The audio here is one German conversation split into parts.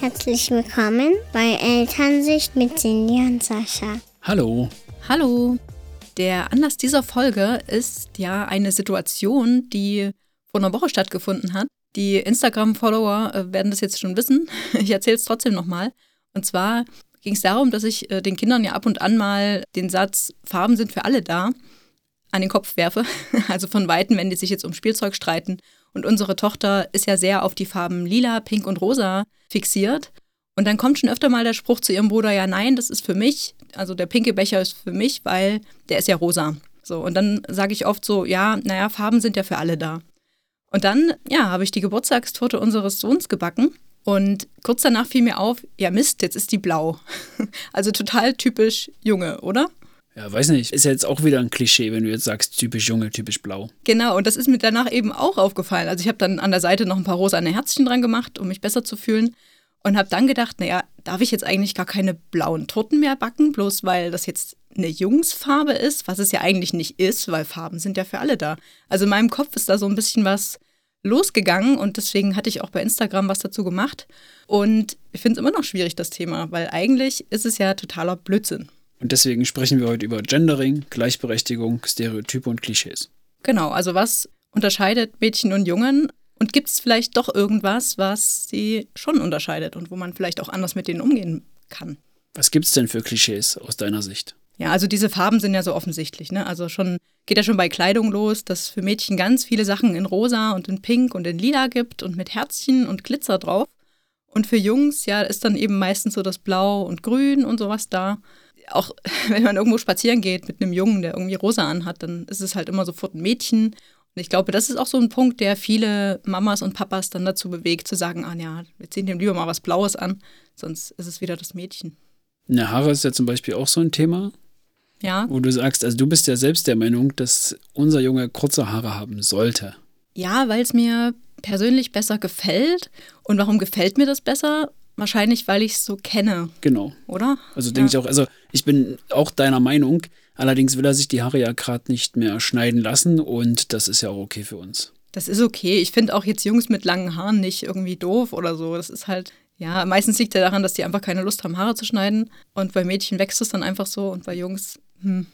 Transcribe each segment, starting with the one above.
Herzlich willkommen bei Elternsicht mit Cindy und Sascha. Hallo. Hallo. Der Anlass dieser Folge ist ja eine Situation, die vor einer Woche stattgefunden hat. Die Instagram-Follower äh, werden das jetzt schon wissen. Ich erzähle es trotzdem nochmal. Und zwar ging es darum, dass ich äh, den Kindern ja ab und an mal den Satz Farben sind für alle da an den Kopf werfe. Also von Weitem, wenn die sich jetzt um Spielzeug streiten. Und unsere Tochter ist ja sehr auf die Farben lila, pink und rosa fixiert. Und dann kommt schon öfter mal der Spruch zu ihrem Bruder, ja nein, das ist für mich, also der pinke Becher ist für mich, weil der ist ja rosa. So, und dann sage ich oft so, ja, naja, Farben sind ja für alle da. Und dann, ja, habe ich die Geburtstagstorte unseres Sohns gebacken. Und kurz danach fiel mir auf, ja Mist, jetzt ist die blau. Also total typisch Junge, oder? Ja, weiß nicht. Ist ja jetzt auch wieder ein Klischee, wenn du jetzt sagst, typisch Junge, typisch blau. Genau, und das ist mir danach eben auch aufgefallen. Also ich habe dann an der Seite noch ein paar rosane Herzchen dran gemacht, um mich besser zu fühlen. Und habe dann gedacht, naja, darf ich jetzt eigentlich gar keine blauen Torten mehr backen, bloß weil das jetzt eine Jungsfarbe ist, was es ja eigentlich nicht ist, weil Farben sind ja für alle da. Also in meinem Kopf ist da so ein bisschen was losgegangen und deswegen hatte ich auch bei Instagram was dazu gemacht. Und ich finde es immer noch schwierig, das Thema, weil eigentlich ist es ja totaler Blödsinn. Und deswegen sprechen wir heute über Gendering, Gleichberechtigung, Stereotype und Klischees. Genau, also was unterscheidet Mädchen und Jungen? Und gibt es vielleicht doch irgendwas, was sie schon unterscheidet und wo man vielleicht auch anders mit denen umgehen kann? Was gibt es denn für Klischees aus deiner Sicht? Ja, also diese Farben sind ja so offensichtlich. Ne? Also schon geht ja schon bei Kleidung los, dass es für Mädchen ganz viele Sachen in rosa und in pink und in lila gibt und mit Herzchen und Glitzer drauf. Und für Jungs, ja, ist dann eben meistens so das Blau und Grün und sowas da auch wenn man irgendwo spazieren geht mit einem Jungen, der irgendwie rosa anhat, dann ist es halt immer sofort ein Mädchen. Und ich glaube, das ist auch so ein Punkt, der viele Mamas und Papas dann dazu bewegt, zu sagen, ah ja, wir ziehen dem lieber mal was Blaues an, sonst ist es wieder das Mädchen. Na, Haare ist ja zum Beispiel auch so ein Thema. Ja. Wo du sagst, also du bist ja selbst der Meinung, dass unser Junge kurze Haare haben sollte. Ja, weil es mir persönlich besser gefällt. Und warum gefällt mir das besser? Wahrscheinlich, weil ich es so kenne. Genau. Oder? Also denke ja. ich auch, also ich bin auch deiner Meinung. Allerdings will er sich die Haare ja gerade nicht mehr schneiden lassen und das ist ja auch okay für uns. Das ist okay. Ich finde auch jetzt Jungs mit langen Haaren nicht irgendwie doof oder so. Das ist halt, ja, meistens liegt ja daran, dass die einfach keine Lust haben, Haare zu schneiden. Und bei Mädchen wächst es dann einfach so und bei Jungs, hm,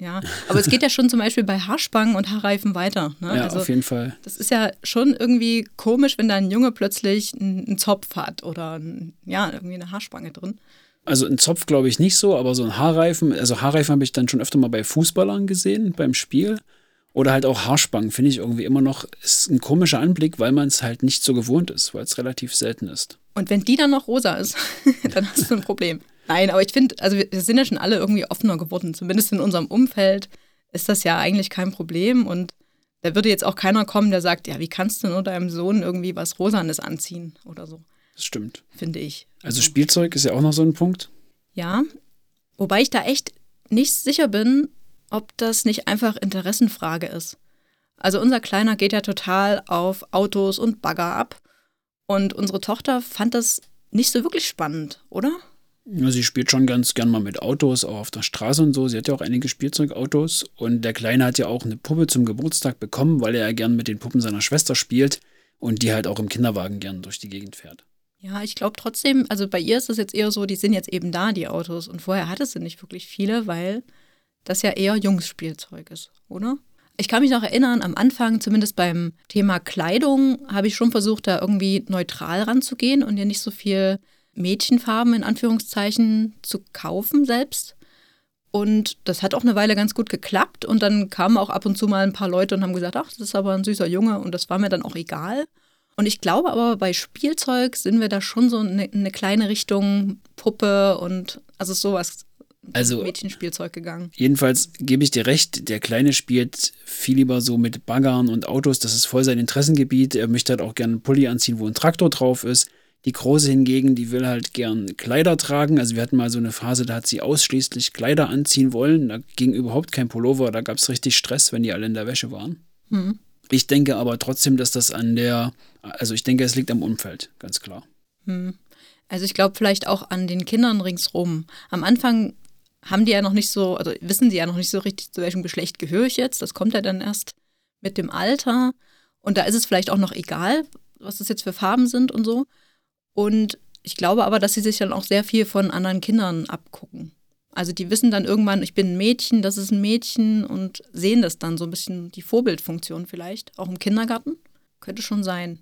ja. Aber es geht ja schon zum Beispiel bei Haarspangen und Haarreifen weiter. Ne? Ja, also, auf jeden Fall. Das ist ja schon irgendwie komisch, wenn da ein Junge plötzlich einen Zopf hat oder ein, ja, irgendwie eine Haarspange drin. Also ein Zopf glaube ich nicht so, aber so ein Haarreifen, also Haarreifen habe ich dann schon öfter mal bei Fußballern gesehen, beim Spiel. Oder halt auch Haarspangen, finde ich irgendwie immer noch, ist ein komischer Anblick, weil man es halt nicht so gewohnt ist, weil es relativ selten ist. Und wenn die dann noch rosa ist, dann hast du ein Problem. Nein, aber ich finde, also wir sind ja schon alle irgendwie offener geworden. Zumindest in unserem Umfeld ist das ja eigentlich kein Problem. Und da würde jetzt auch keiner kommen, der sagt, ja, wie kannst du nur deinem Sohn irgendwie was Rosanes anziehen oder so. Das stimmt. Finde ich. Also Spielzeug ist ja auch noch so ein Punkt. Ja, wobei ich da echt nicht sicher bin, ob das nicht einfach Interessenfrage ist. Also unser Kleiner geht ja total auf Autos und Bagger ab. Und unsere Tochter fand das nicht so wirklich spannend, oder? Sie spielt schon ganz gern mal mit Autos, auch auf der Straße und so. Sie hat ja auch einige Spielzeugautos. Und der Kleine hat ja auch eine Puppe zum Geburtstag bekommen, weil er ja gern mit den Puppen seiner Schwester spielt und die halt auch im Kinderwagen gern durch die Gegend fährt. Ja, ich glaube trotzdem, also bei ihr ist es jetzt eher so, die sind jetzt eben da, die Autos. Und vorher hatte sie nicht wirklich viele, weil das ja eher Jungsspielzeug ist, oder? Ich kann mich noch erinnern, am Anfang, zumindest beim Thema Kleidung, habe ich schon versucht, da irgendwie neutral ranzugehen und ja nicht so viel Mädchenfarben in Anführungszeichen zu kaufen selbst. Und das hat auch eine Weile ganz gut geklappt. Und dann kamen auch ab und zu mal ein paar Leute und haben gesagt, ach, das ist aber ein süßer Junge. Und das war mir dann auch egal. Und ich glaube aber, bei Spielzeug sind wir da schon so eine, eine kleine Richtung Puppe und also sowas. Also Mädchenspielzeug gegangen. Jedenfalls gebe ich dir recht, der Kleine spielt viel lieber so mit Baggern und Autos, das ist voll sein Interessengebiet. Er möchte halt auch gerne einen Pulli anziehen, wo ein Traktor drauf ist. Die Große hingegen, die will halt gern Kleider tragen. Also wir hatten mal so eine Phase, da hat sie ausschließlich Kleider anziehen wollen. Da ging überhaupt kein Pullover, da gab es richtig Stress, wenn die alle in der Wäsche waren. Mhm. Ich denke aber trotzdem, dass das an der, also ich denke, es liegt am Umfeld, ganz klar. Mhm. Also ich glaube vielleicht auch an den Kindern ringsrum. Am Anfang haben die ja noch nicht so, also wissen die ja noch nicht so richtig, zu welchem Geschlecht gehöre ich jetzt. Das kommt ja dann erst mit dem Alter. Und da ist es vielleicht auch noch egal, was das jetzt für Farben sind und so. Und ich glaube aber, dass sie sich dann auch sehr viel von anderen Kindern abgucken. Also die wissen dann irgendwann, ich bin ein Mädchen, das ist ein Mädchen und sehen das dann so ein bisschen die Vorbildfunktion vielleicht, auch im Kindergarten. Könnte schon sein.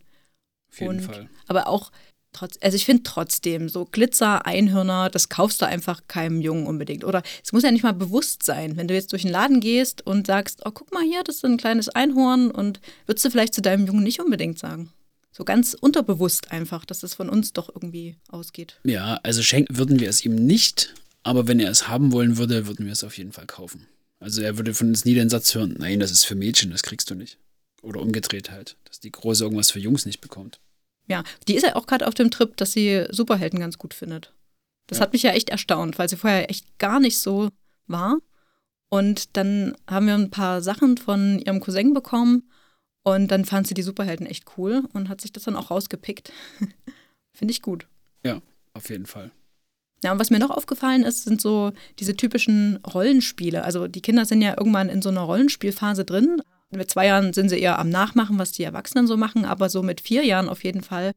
Auf jeden und, Fall. Aber auch trotz, also ich finde trotzdem, so Glitzer, Einhörner, das kaufst du einfach keinem Jungen unbedingt. Oder es muss ja nicht mal bewusst sein. Wenn du jetzt durch den Laden gehst und sagst, oh, guck mal hier, das ist ein kleines Einhorn und würdest du vielleicht zu deinem Jungen nicht unbedingt sagen. So ganz unterbewusst einfach, dass es von uns doch irgendwie ausgeht. Ja, also schenken würden wir es ihm nicht, aber wenn er es haben wollen würde, würden wir es auf jeden Fall kaufen. Also er würde von uns nie den Satz hören, nein, das ist für Mädchen, das kriegst du nicht. Oder umgedreht halt, dass die Große irgendwas für Jungs nicht bekommt. Ja, die ist ja auch gerade auf dem Trip, dass sie Superhelden ganz gut findet. Das Ja. hat mich ja echt erstaunt, weil sie vorher echt gar nicht so war. Und dann haben wir ein paar Sachen von ihrem Cousin bekommen und dann fand sie die Superhelden echt cool und hat sich das dann auch rausgepickt. Finde ich gut. Auf jeden Fall. Ja, und was mir noch aufgefallen ist, sind so diese typischen Rollenspiele. Also die Kinder sind ja irgendwann in so einer Rollenspielphase drin. Mit zwei Jahren sind sie eher am Nachmachen, was die Erwachsenen so machen, aber so mit vier Jahren auf jeden Fall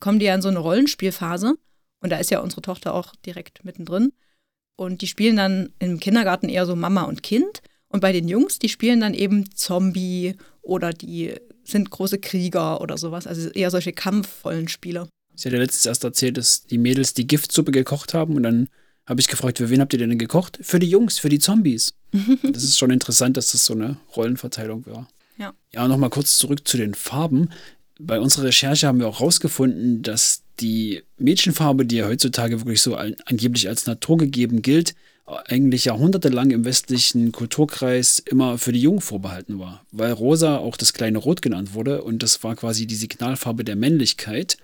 kommen die ja in so eine Rollenspielphase. Und da ist ja unsere Tochter auch direkt mittendrin. Und die spielen dann im Kindergarten eher so Mama und Kind. Und bei den Jungs, die spielen dann eben Zombie oder die sind große Krieger oder sowas. Also eher solche kampfvollen Spiele. Sie hat ja letztens erst erzählt, dass die Mädels die Giftsuppe gekocht haben und dann habe ich gefragt, für wen habt ihr denn gekocht? Für die Jungs, für die Zombies. das ist schon interessant, dass das so eine Rollenverteilung war. Ja. Ja, nochmal kurz zurück zu den Farben. Bei unserer Recherche haben wir auch rausgefunden, dass die Mädchenfarbe, die ja heutzutage wirklich so an, angeblich als naturgegeben gilt, eigentlich jahrhundertelang im westlichen Kulturkreis immer für die Jungen vorbehalten war, weil rosa auch das kleine Rot genannt wurde und das war quasi die Signalfarbe der Männlichkeit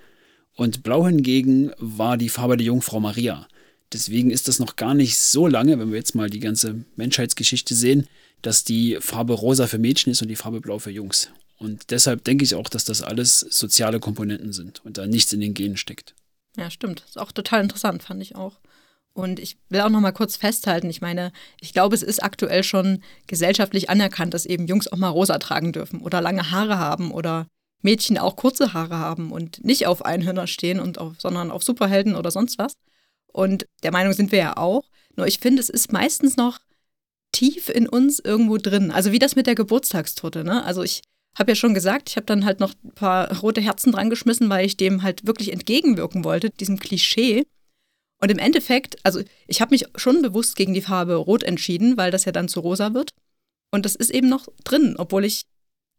und blau hingegen war die Farbe der Jungfrau Maria. Deswegen ist das noch gar nicht so lange, wenn wir jetzt mal die ganze Menschheitsgeschichte sehen, dass die Farbe rosa für Mädchen ist und die Farbe blau für Jungs. Und deshalb denke ich auch, dass das alles soziale Komponenten sind und da nichts in den Genen steckt. Ja, stimmt. Ist auch total interessant, fand ich auch. Und ich will auch noch mal kurz festhalten, ich meine, ich glaube, es ist aktuell schon gesellschaftlich anerkannt, dass eben Jungs auch mal rosa tragen dürfen oder lange Haare haben oder Mädchen auch kurze Haare haben und nicht auf Einhörner stehen und auf, sondern auf Superhelden oder sonst was. Und der Meinung sind wir ja auch. Nur ich finde, es ist meistens noch tief in uns irgendwo drin. Also wie das mit der Geburtstagstorte, ne? Also ich habe ja schon gesagt, ich habe dann halt noch ein paar rote Herzen dran geschmissen, weil ich dem halt wirklich entgegenwirken wollte, diesem Klischee. Und im Endeffekt, also ich habe mich schon bewusst gegen die Farbe Rot entschieden, weil das ja dann zu rosa wird. Und das ist eben noch drin, obwohl ich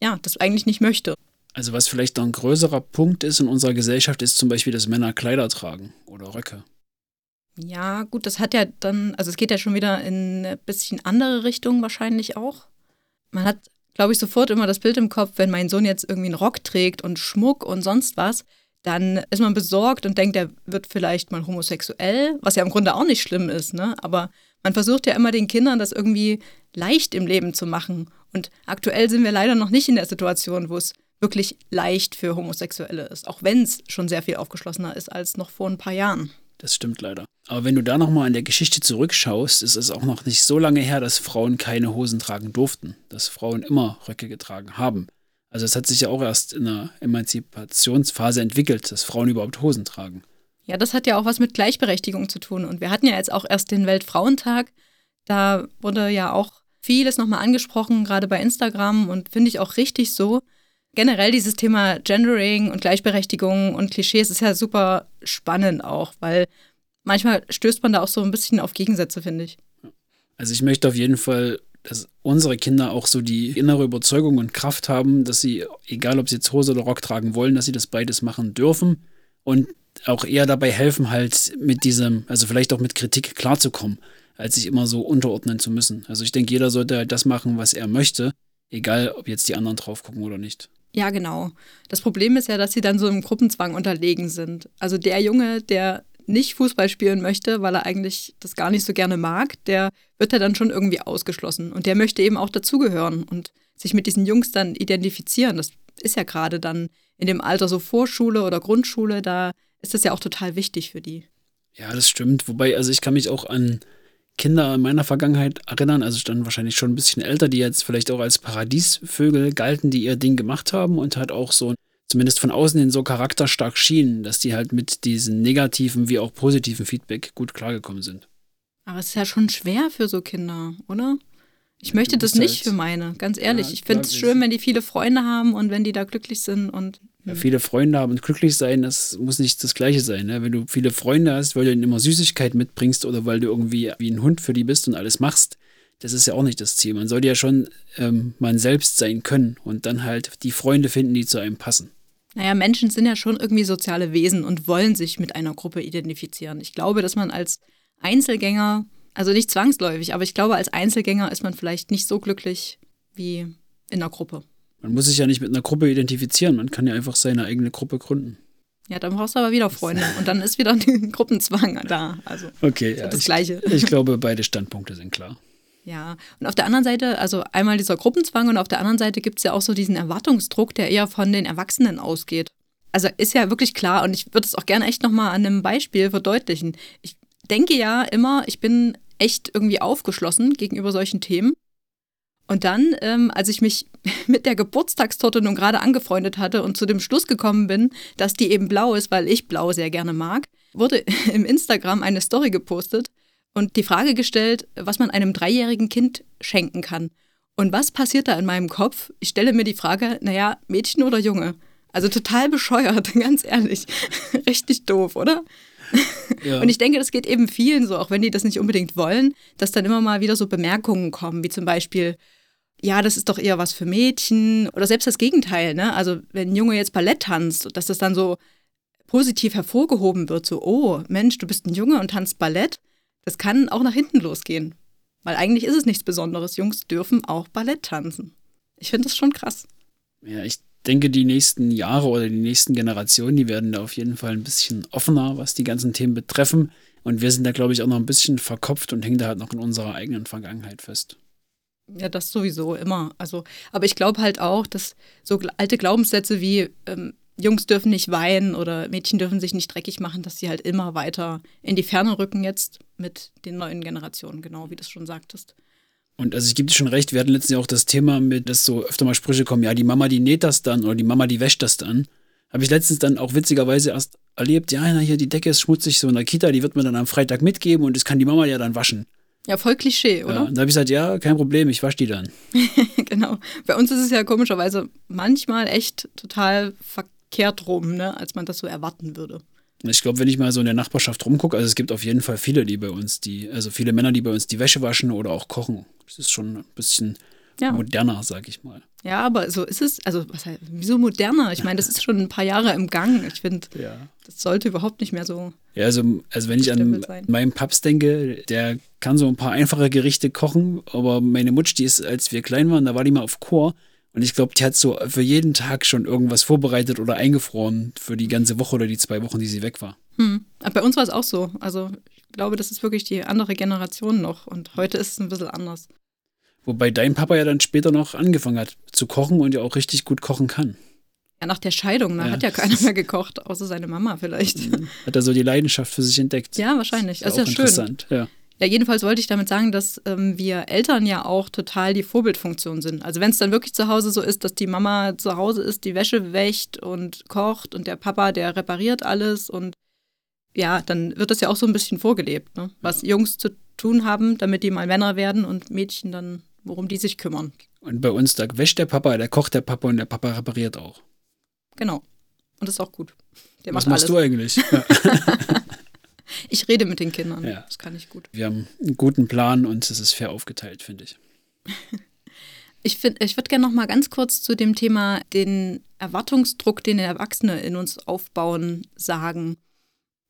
ja das eigentlich nicht möchte. Also was vielleicht noch ein größerer Punkt ist in unserer Gesellschaft, ist zum Beispiel, dass Männer Kleider tragen oder Röcke. Ja, gut, das hat ja dann, also es geht ja schon wieder in eine bisschen andere Richtung wahrscheinlich auch. Man hat, glaube ich, sofort immer das Bild im Kopf, wenn mein Sohn jetzt irgendwie einen Rock trägt und Schmuck und sonst was, dann ist man besorgt und denkt, er wird vielleicht mal homosexuell, was ja im Grunde auch nicht schlimm ist, ne? Aber man versucht ja immer den Kindern das irgendwie leicht im Leben zu machen. Und aktuell sind wir leider noch nicht in der Situation, wo es wirklich leicht für Homosexuelle ist, auch wenn es schon sehr viel aufgeschlossener ist als noch vor ein paar Jahren. Das stimmt leider. Aber wenn du da nochmal in der Geschichte zurückschaust, ist es auch noch nicht so lange her, dass Frauen keine Hosen tragen durften, dass Frauen immer Röcke getragen haben. Also es hat sich ja auch erst in der Emanzipationsphase entwickelt, dass Frauen überhaupt Hosen tragen. Ja, das hat ja auch was mit Gleichberechtigung zu tun. Und wir hatten ja jetzt auch erst den Weltfrauentag. Da wurde ja auch vieles nochmal angesprochen, gerade bei Instagram und finde ich auch richtig so. Generell dieses Thema Gendering und Gleichberechtigung und Klischees ist ja super spannend auch, weil manchmal stößt man da auch so ein bisschen auf Gegensätze, finde ich. Also ich möchte auf jeden Fall, dass unsere Kinder auch so die innere Überzeugung und Kraft haben, dass sie, egal ob sie jetzt Hose oder Rock tragen wollen, dass sie das beides machen dürfen und auch eher dabei helfen, halt mit diesem, also vielleicht auch mit Kritik klarzukommen, als sich immer so unterordnen zu müssen. Also ich denke, jeder sollte halt das machen, was er möchte, egal ob jetzt die anderen drauf gucken oder nicht. Ja, genau. Das Problem ist ja, dass sie dann so im Gruppenzwang unterlegen sind. Also der Junge, der nicht Fußball spielen möchte, weil er eigentlich das gar nicht so gerne mag, der wird ja dann schon irgendwie ausgeschlossen. Und der möchte eben auch dazugehören und sich mit diesen Jungs dann identifizieren. Das ist ja gerade dann in dem Alter so Vorschule oder Grundschule, da ist das ja auch total wichtig für die. Ja, das stimmt. Wobei, also ich kann mich auch an Kinder in meiner Vergangenheit erinnern, also dann wahrscheinlich schon ein bisschen älter, die jetzt vielleicht auch als Paradiesvögel galten, die ihr Ding gemacht haben und halt auch so, zumindest von außen hin so charakterstark schienen, dass die halt mit diesem negativen wie auch positiven Feedback gut klargekommen sind. Aber es ist ja schon schwer für so Kinder, oder? Ich möchte das nicht halt, für meine, ganz ehrlich. Ja, ich finde es schön, wenn die viele Freunde haben und wenn die da glücklich sind und. Ja, hm. viele Freunde haben und glücklich sein, das muss nicht das Gleiche sein. Ne? Wenn du viele Freunde hast, weil du ihnen immer Süßigkeit mitbringst oder weil du irgendwie wie ein Hund für die bist und alles machst, das ist ja auch nicht das Ziel. Man sollte ja schon ähm, man selbst sein können und dann halt die Freunde finden, die zu einem passen. Naja, Menschen sind ja schon irgendwie soziale Wesen und wollen sich mit einer Gruppe identifizieren. Ich glaube, dass man als Einzelgänger, also nicht zwangsläufig, aber ich glaube, als Einzelgänger ist man vielleicht nicht so glücklich wie in einer Gruppe. Man muss sich ja nicht mit einer Gruppe identifizieren, man kann ja einfach seine eigene Gruppe gründen. Ja, dann brauchst du aber wieder Freunde und dann ist wieder ein Gruppenzwang da. Also okay, ja, das ich, Gleiche. Ich glaube, beide Standpunkte sind klar. Ja, und auf der anderen Seite, also einmal dieser Gruppenzwang und auf der anderen Seite gibt es ja auch so diesen Erwartungsdruck, der eher von den Erwachsenen ausgeht. Also ist ja wirklich klar und ich würde es auch gerne echt nochmal an einem Beispiel verdeutlichen. Ich denke ja immer, ich bin echt irgendwie aufgeschlossen gegenüber solchen Themen. Und dann, ähm, als ich mich mit der Geburtstagstorte nun gerade angefreundet hatte und zu dem Schluss gekommen bin, dass die eben blau ist, weil ich blau sehr gerne mag, wurde im Instagram eine Story gepostet und die Frage gestellt, was man einem dreijährigen Kind schenken kann. Und was passiert da in meinem Kopf? Ich stelle mir die Frage, naja, Mädchen oder Junge? Also total bescheuert, ganz ehrlich. Richtig doof, oder? Ja. Und ich denke, das geht eben vielen so, auch wenn die das nicht unbedingt wollen, dass dann immer mal wieder so Bemerkungen kommen, wie zum Beispiel, ja, das ist doch eher was für Mädchen oder selbst das Gegenteil, ne? Also wenn ein Junge jetzt Ballett tanzt, dass das dann so positiv hervorgehoben wird, so, oh, Mensch, du bist ein Junge und tanzt Ballett, das kann auch nach hinten losgehen. Weil eigentlich ist es nichts Besonderes. Jungs dürfen auch Ballett tanzen. Ich finde das schon krass. Ja, ich denke, die nächsten Jahre oder die nächsten Generationen, die werden da auf jeden Fall ein bisschen offener, was die ganzen Themen betreffen. Und wir sind da, glaube ich, auch noch ein bisschen verkopft und hängen da halt noch in unserer eigenen Vergangenheit fest. Ja, das sowieso immer. Also, aber ich glaube halt auch, dass so alte Glaubenssätze wie ähm, Jungs dürfen nicht weinen oder Mädchen dürfen sich nicht dreckig machen, dass sie halt immer weiter in die Ferne rücken jetzt mit den neuen Generationen, genau wie du es schon sagtest. Und also ich gebe dir schon recht, wir hatten letztens ja auch das Thema mit, dass so öfter mal Sprüche kommen, ja, die Mama, die näht das dann oder die Mama, die wäscht das dann. Habe ich letztens dann auch witzigerweise erst erlebt, ja, na, hier die Decke ist schmutzig, so in der Kita, die wird mir dann am Freitag mitgeben und das kann die Mama ja dann waschen. Ja, voll Klischee, oder? Ja, und da habe ich gesagt, ja, kein Problem, ich wasche die dann. genau. Bei uns ist es ja komischerweise manchmal echt total verkehrt rum, ne, als man das so erwarten würde. Ich glaube, wenn ich mal so in der Nachbarschaft rumgucke, also es gibt auf jeden Fall viele, die bei uns, die, also viele Männer, die bei uns die Wäsche waschen oder auch kochen. Das ist schon ein bisschen ja. moderner, sag ich mal. Ja, aber so ist es, also was heißt, wieso moderner? Ich meine, das ist schon ein paar Jahre im Gang. Ich finde, ja. das sollte überhaupt nicht mehr so. Ja, also, also wenn ich an sein. meinen Paps denke, der kann so ein paar einfache Gerichte kochen, aber meine Mutsch, die ist, als wir klein waren, da war die mal auf Chor und ich glaube, die hat so für jeden Tag schon irgendwas vorbereitet oder eingefroren für die ganze Woche oder die zwei Wochen, die sie weg war. Hm. Bei uns war es auch so. Also ich glaube, das ist wirklich die andere Generation noch. Und heute ist es ein bisschen anders. Wobei dein Papa ja dann später noch angefangen hat zu kochen und ja auch richtig gut kochen kann. Ja, nach der Scheidung, da ne, ja. hat ja keiner mehr gekocht, außer seine Mama vielleicht. Hat er so die Leidenschaft für sich entdeckt. Ja, wahrscheinlich. Das ist, ist ja interessant. schön. Ja. Ja, jedenfalls wollte ich damit sagen, dass ähm, wir Eltern ja auch total die Vorbildfunktion sind. Also wenn es dann wirklich zu Hause so ist, dass die Mama zu Hause ist, die Wäsche wäscht und kocht und der Papa, der repariert alles und ja, dann wird das ja auch so ein bisschen vorgelebt, ne? was ja. Jungs zu tun haben, damit die mal Männer werden und Mädchen dann, worum die sich kümmern. Und bei uns, da wäscht der Papa, der kocht der Papa und der Papa repariert auch. Genau. Und das ist auch gut. Der was machst alles. du eigentlich? Ja. Ich rede mit den Kindern. Ja. Das kann ich gut. Wir haben einen guten Plan und es ist fair aufgeteilt, finde ich. Ich, ich würde gerne noch mal ganz kurz zu dem Thema den Erwartungsdruck, den Erwachsene in uns aufbauen, sagen.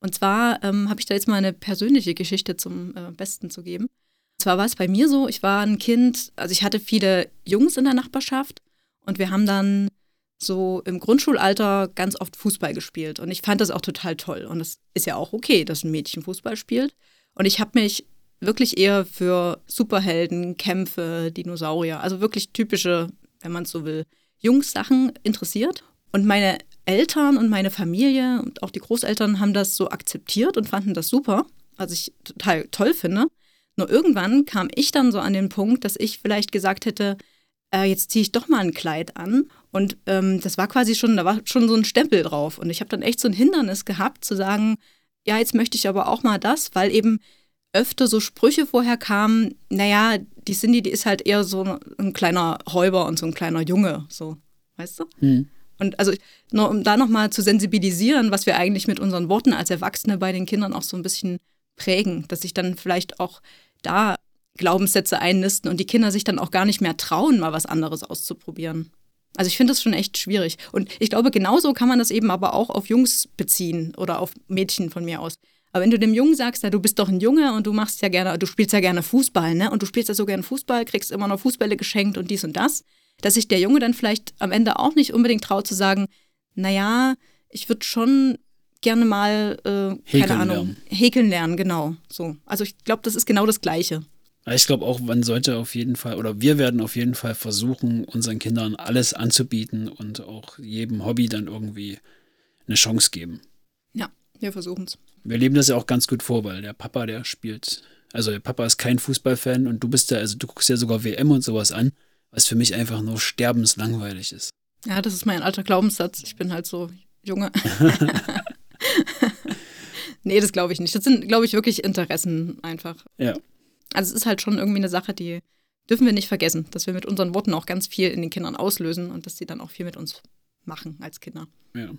Und zwar ähm, habe ich da jetzt mal eine persönliche Geschichte zum äh, Besten zu geben. Und zwar war es bei mir so, ich war ein Kind, also ich hatte viele Jungs in der Nachbarschaft und wir haben dann so im Grundschulalter ganz oft Fußball gespielt. Und ich fand das auch total toll. Und es ist ja auch okay, dass ein Mädchen Fußball spielt. Und ich habe mich wirklich eher für Superhelden, Kämpfe, Dinosaurier, also wirklich typische, wenn man es so will, Jungs-Sachen interessiert. Und meine Eltern und meine Familie und auch die Großeltern haben das so akzeptiert und fanden das super, was ich total toll finde. Nur irgendwann kam ich dann so an den Punkt, dass ich vielleicht gesagt hätte, äh, jetzt ziehe ich doch mal ein Kleid an Und ähm, das war quasi schon, da war schon so ein Stempel drauf. Und ich habe dann echt so ein Hindernis gehabt, zu sagen, ja, jetzt möchte ich aber auch mal das, weil eben öfter so Sprüche vorher kamen, naja, die Cindy, die ist halt eher so ein kleiner Räuber und so ein kleiner Junge, so, weißt du? Hm. Und also, nur um da nochmal zu sensibilisieren, was wir eigentlich mit unseren Worten als Erwachsene bei den Kindern auch so ein bisschen prägen, dass sich dann vielleicht auch da Glaubenssätze einnisten und die Kinder sich dann auch gar nicht mehr trauen, mal was anderes auszuprobieren. Also ich finde das schon echt schwierig. Und ich glaube, genauso kann man das eben aber auch auf Jungs beziehen oder auf Mädchen von mir aus. Aber wenn du dem Jungen sagst, ja, du bist doch ein Junge und du machst ja gerne, du spielst ja gerne Fußball, ne? Und du spielst ja so gerne Fußball, kriegst immer noch Fußbälle geschenkt und dies und das, dass sich der Junge dann vielleicht am Ende auch nicht unbedingt traut zu sagen, naja, ich würde schon gerne mal, äh, keine Ahnung, lernen. häkeln lernen, genau. So. Also ich glaube, das ist genau das Gleiche. Ich glaube auch, man sollte auf jeden Fall, oder wir werden auf jeden Fall versuchen, unseren Kindern alles anzubieten und auch jedem Hobby dann irgendwie eine Chance geben. Ja, wir versuchen es. Wir leben das ja auch ganz gut vor, weil der Papa, der spielt, also der Papa ist kein Fußballfan und du bist ja, also du guckst ja sogar WM und sowas an, was für mich einfach nur sterbenslangweilig ist. Ja, das ist mein alter Glaubenssatz. Ich bin halt so Junge. nee, das glaube ich nicht. Das sind, glaube ich, wirklich Interessen einfach. Ja. Also es ist halt schon irgendwie eine Sache, die dürfen wir nicht vergessen, dass wir mit unseren Worten auch ganz viel in den Kindern auslösen und dass sie dann auch viel mit uns machen als Kinder. Ja.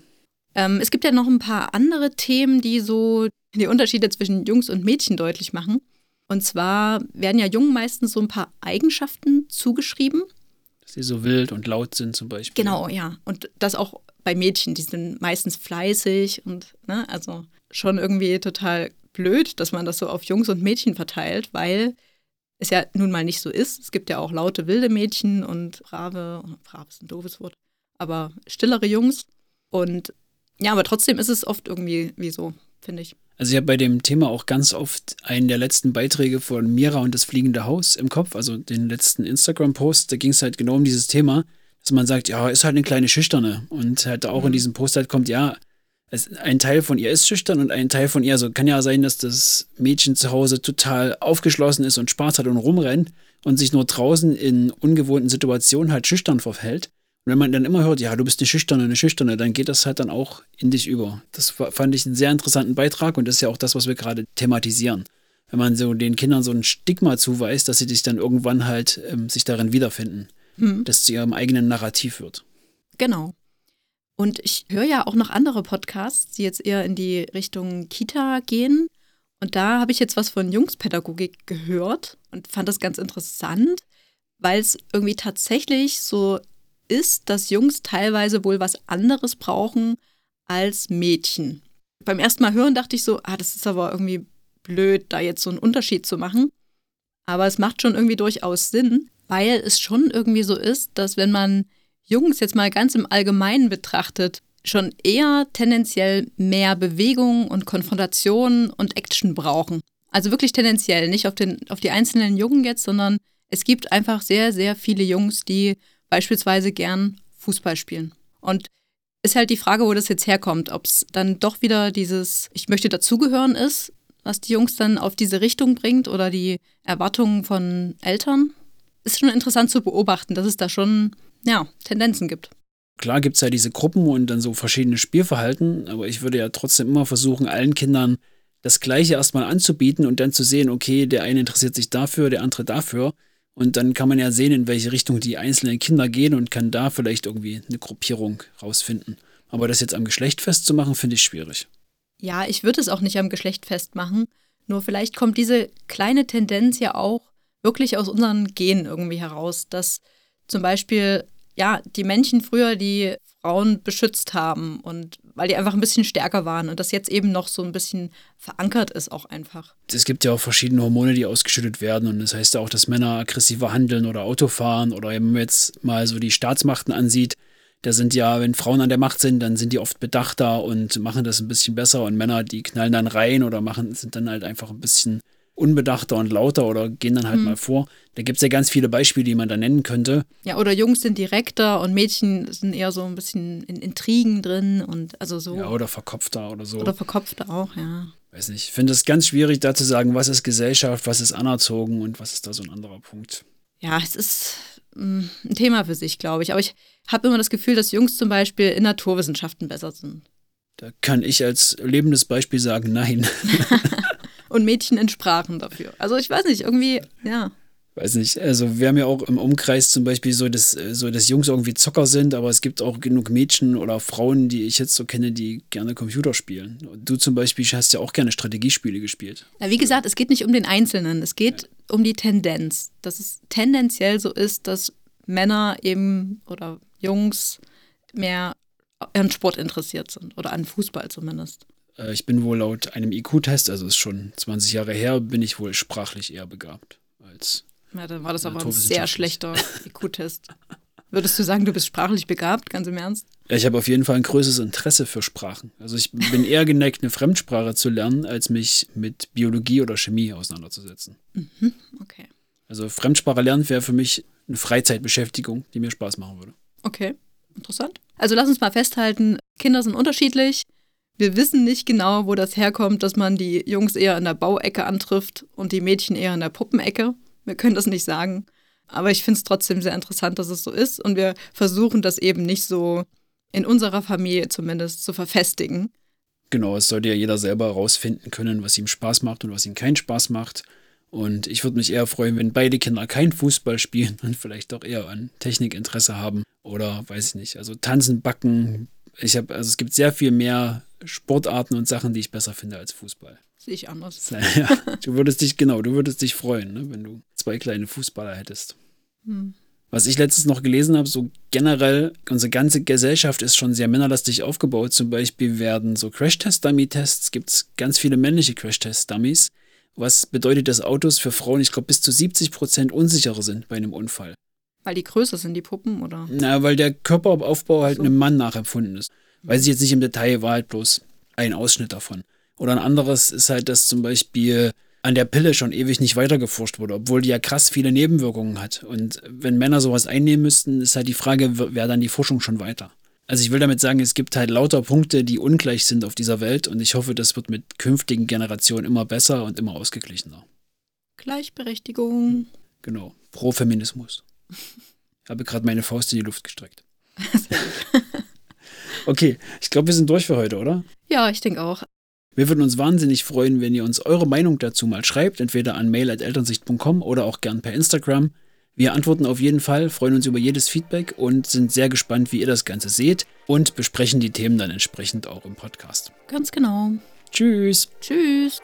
Ähm, es gibt ja noch ein paar andere Themen, die so die Unterschiede zwischen Jungs und Mädchen deutlich machen. Und zwar werden ja Jungen meistens so ein paar Eigenschaften zugeschrieben. Dass sie so wild und laut sind zum Beispiel. Genau, ja. Und das auch bei Mädchen, die sind meistens fleißig und, ne, also schon irgendwie total blöd, dass man das so auf Jungs und Mädchen verteilt, weil es ja nun mal nicht so ist. Es gibt ja auch laute, wilde Mädchen und brave, brave ist ein doofes Wort, aber stillere Jungs. Und ja, aber trotzdem ist es oft irgendwie wie so, finde ich. Also ich habe bei dem Thema auch ganz oft einen der letzten Beiträge von Mira und das fliegende Haus im Kopf, also den letzten Instagram-Post, da ging es halt genau um dieses Thema, dass man sagt, ja, ist halt eine kleine Schüchterne. Und halt auch in diesem Post halt kommt, ja, es, ein Teil von ihr ist schüchtern und ein Teil von ihr, also kann ja sein, dass das Mädchen zu Hause total aufgeschlossen ist und Spaß hat und rumrennt und sich nur draußen in ungewohnten Situationen halt schüchtern verhält. Und wenn man dann immer hört, ja, du bist eine Schüchterne, eine Schüchterne, dann geht das halt dann auch in dich über. Das fa- fand ich einen sehr interessanten Beitrag und das ist ja auch das, was wir gerade thematisieren. Wenn man so den Kindern so ein Stigma zuweist, dass sie sich dann irgendwann halt ähm, sich darin wiederfinden, dass zu ihrem eigenen Narrativ wird. Genau. Und ich höre ja auch noch andere Podcasts, die jetzt eher in die Richtung Kita gehen. Und da habe ich jetzt was von Jungspädagogik gehört und fand das ganz interessant, weil es irgendwie tatsächlich so ist, dass Jungs teilweise wohl was anderes brauchen als Mädchen. Beim ersten Mal hören dachte ich so, ah, das ist aber irgendwie blöd, da jetzt so einen Unterschied zu machen. Aber es macht schon irgendwie durchaus Sinn, weil es schon irgendwie so ist, dass wenn man Jungs jetzt mal ganz im Allgemeinen betrachtet, schon eher tendenziell mehr Bewegung und Konfrontation und Action brauchen. Also wirklich tendenziell, nicht auf, den, auf die einzelnen Jungen jetzt, sondern es gibt einfach sehr, sehr viele Jungs, die beispielsweise gern Fußball spielen. Und ist halt die Frage, wo das jetzt herkommt, ob es dann doch wieder dieses Ich möchte dazugehören ist, was die Jungs dann auf diese Richtung bringt oder die Erwartungen von Eltern. Ist schon interessant zu beobachten, dass es da schon ja, Tendenzen gibt. Klar gibt es ja diese Gruppen und dann so verschiedene Spielverhalten, aber ich würde ja trotzdem immer versuchen, allen Kindern das Gleiche erstmal anzubieten und dann zu sehen, okay, der eine interessiert sich dafür, der andere dafür. Und dann kann man ja sehen, in welche Richtung die einzelnen Kinder gehen und kann da vielleicht irgendwie eine Gruppierung rausfinden. Aber das jetzt am Geschlecht festzumachen, finde ich schwierig. Ja, ich würde es auch nicht am Geschlecht festmachen. Nur vielleicht kommt diese kleine Tendenz ja auch wirklich aus unseren Genen irgendwie heraus, dass zum Beispiel, ja, die Männchen früher die Frauen beschützt haben und weil die einfach ein bisschen stärker waren und das jetzt eben noch so ein bisschen verankert ist auch einfach. Es gibt ja auch verschiedene Hormone, die ausgeschüttet werden und das heißt ja auch, dass Männer aggressiver handeln oder Auto fahren oder wenn man jetzt mal so die Staatsmachten ansieht, da sind ja, wenn Frauen an der Macht sind, dann sind die oft bedachter und machen das ein bisschen besser und Männer, die knallen dann rein oder machen, sind dann halt einfach ein bisschen unbedachter und lauter oder gehen dann halt mal vor. Da gibt es ja ganz viele Beispiele, die man da nennen könnte. Ja, oder Jungs sind direkter und Mädchen sind eher so ein bisschen in Intrigen drin und also so. Ja, oder verkopfter oder so. Oder verkopfter auch, ja. Weiß nicht. Ich finde es ganz schwierig, da zu sagen, was ist Gesellschaft, was ist anerzogen und was ist da so ein anderer Punkt. Ja, es ist mm, ein Thema für sich, glaube ich. Aber ich habe immer das Gefühl, dass Jungs zum Beispiel in Naturwissenschaften besser sind. Da kann ich als lebendes Beispiel sagen, nein. Und Mädchen in Sprachen dafür. Also ich weiß nicht, irgendwie, ja. Weiß nicht, also wir haben ja auch im Umkreis zum Beispiel so, dass, so, dass Jungs irgendwie Zocker sind, aber es gibt auch genug Mädchen oder Frauen, die ich jetzt so kenne, die gerne Computer spielen. Du zum Beispiel hast ja auch gerne Strategiespiele gespielt. Ja, wie gesagt, es geht nicht um den Einzelnen, es geht ja. um die Tendenz. Dass es tendenziell so ist, dass Männer eben oder Jungs mehr an Sport interessiert sind oder an Fußball zumindest. Äh, ich bin wohl laut einem IQ-Test, also ist schon 20 Jahre her, bin ich wohl sprachlich eher begabt als. Ja, dann war das aber ein sehr schlechter IQ-Test. Würdest du sagen, du bist sprachlich begabt, ganz im Ernst? Ja, ich habe auf jeden Fall ein größeres Interesse für Sprachen. Also ich bin eher geneigt, eine Fremdsprache zu lernen, als mich mit Biologie oder Chemie auseinanderzusetzen. Mhm, okay. Also Fremdsprache lernen wäre für mich eine Freizeitbeschäftigung, die mir Spaß machen würde. Okay, interessant. Also lass uns mal festhalten, Kinder sind unterschiedlich. Wir wissen nicht genau, wo das herkommt, dass man die Jungs eher in der Bauecke antrifft und die Mädchen eher in der Puppenecke. Wir können das nicht sagen. Aber ich finde es trotzdem sehr interessant, dass es so ist. Und wir versuchen das eben nicht so in unserer Familie zumindest zu verfestigen. Genau, es sollte ja jeder selber herausfinden können, was ihm Spaß macht und was ihm keinen Spaß macht. Und ich würde mich eher freuen, wenn beide Kinder kein Fußball spielen und vielleicht doch eher an Technikinteresse haben oder weiß ich nicht. Also tanzen, backen. Ich habe, also es gibt sehr viel mehr Sportarten und Sachen, die ich besser finde als Fußball. Sehe ich anders. Ja, du würdest dich, genau, du würdest dich freuen, ne, wenn du zwei kleine Fußballer hättest. Hm. Was ich letztens noch gelesen habe, so generell, unsere ganze Gesellschaft ist schon sehr männerlastig aufgebaut. Zum Beispiel werden so Crash-Test-Dummy-Tests, gibt es ganz viele männliche Crash-Test-Dummies was bedeutet, dass Autos für Frauen, ich glaube, bis zu 70 Prozent unsicherer sind bei einem Unfall. Weil die größer sind, die Puppen, oder? Na, weil der Körperaufbau halt so. einem Mann nachempfunden ist. Weiß ich jetzt nicht im Detail, war halt bloß ein Ausschnitt davon. Oder ein anderes ist halt, dass zum Beispiel an der Pille schon ewig nicht weitergeforscht wurde, obwohl die ja krass viele Nebenwirkungen hat. Und wenn Männer sowas einnehmen müssten, ist halt die Frage, wäre dann die Forschung schon weiter? Also ich will damit sagen, es gibt halt lauter Punkte, die ungleich sind auf dieser Welt und ich hoffe, das wird mit künftigen Generationen immer besser und immer ausgeglichener. Gleichberechtigung. Genau, pro Feminismus. Ich habe gerade meine Faust in die Luft gestreckt. okay, ich glaube, wir sind durch für heute, oder? Ja, ich denke auch. Wir würden uns wahnsinnig freuen, wenn ihr uns eure Meinung dazu mal schreibt, entweder an mail.elternsicht.com oder auch gern per Instagram. Wir antworten auf jeden Fall, freuen uns über jedes Feedback und sind sehr gespannt, wie ihr das Ganze seht und besprechen die Themen dann entsprechend auch im Podcast. Ganz genau. Tschüss. Tschüss.